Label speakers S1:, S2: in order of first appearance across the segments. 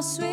S1: posso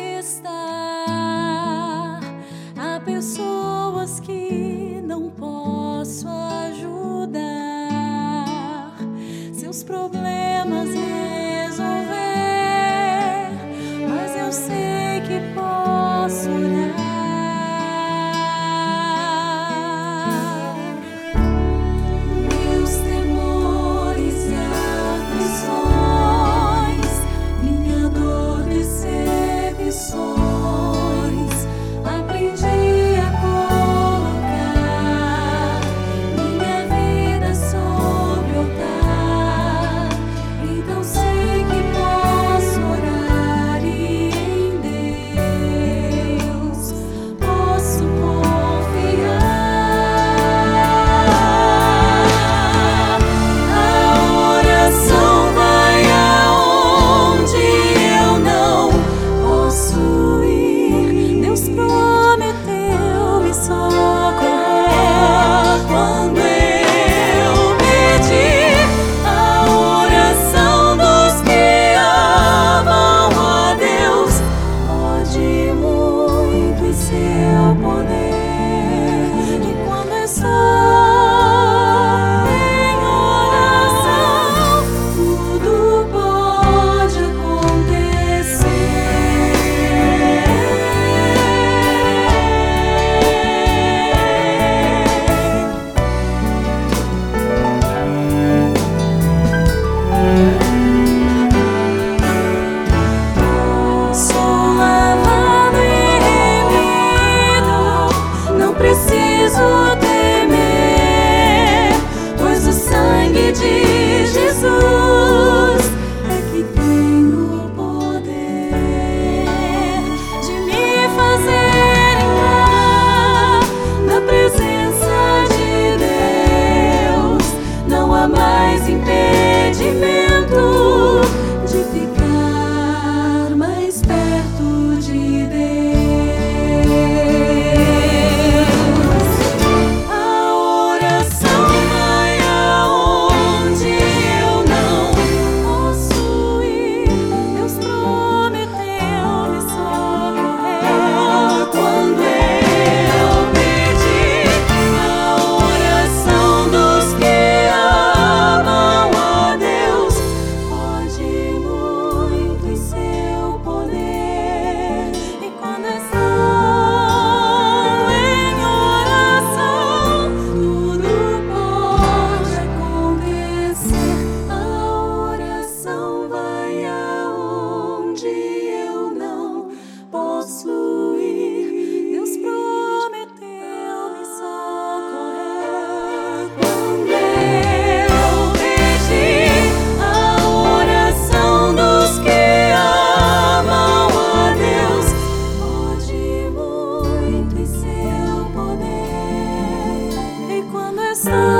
S1: sun.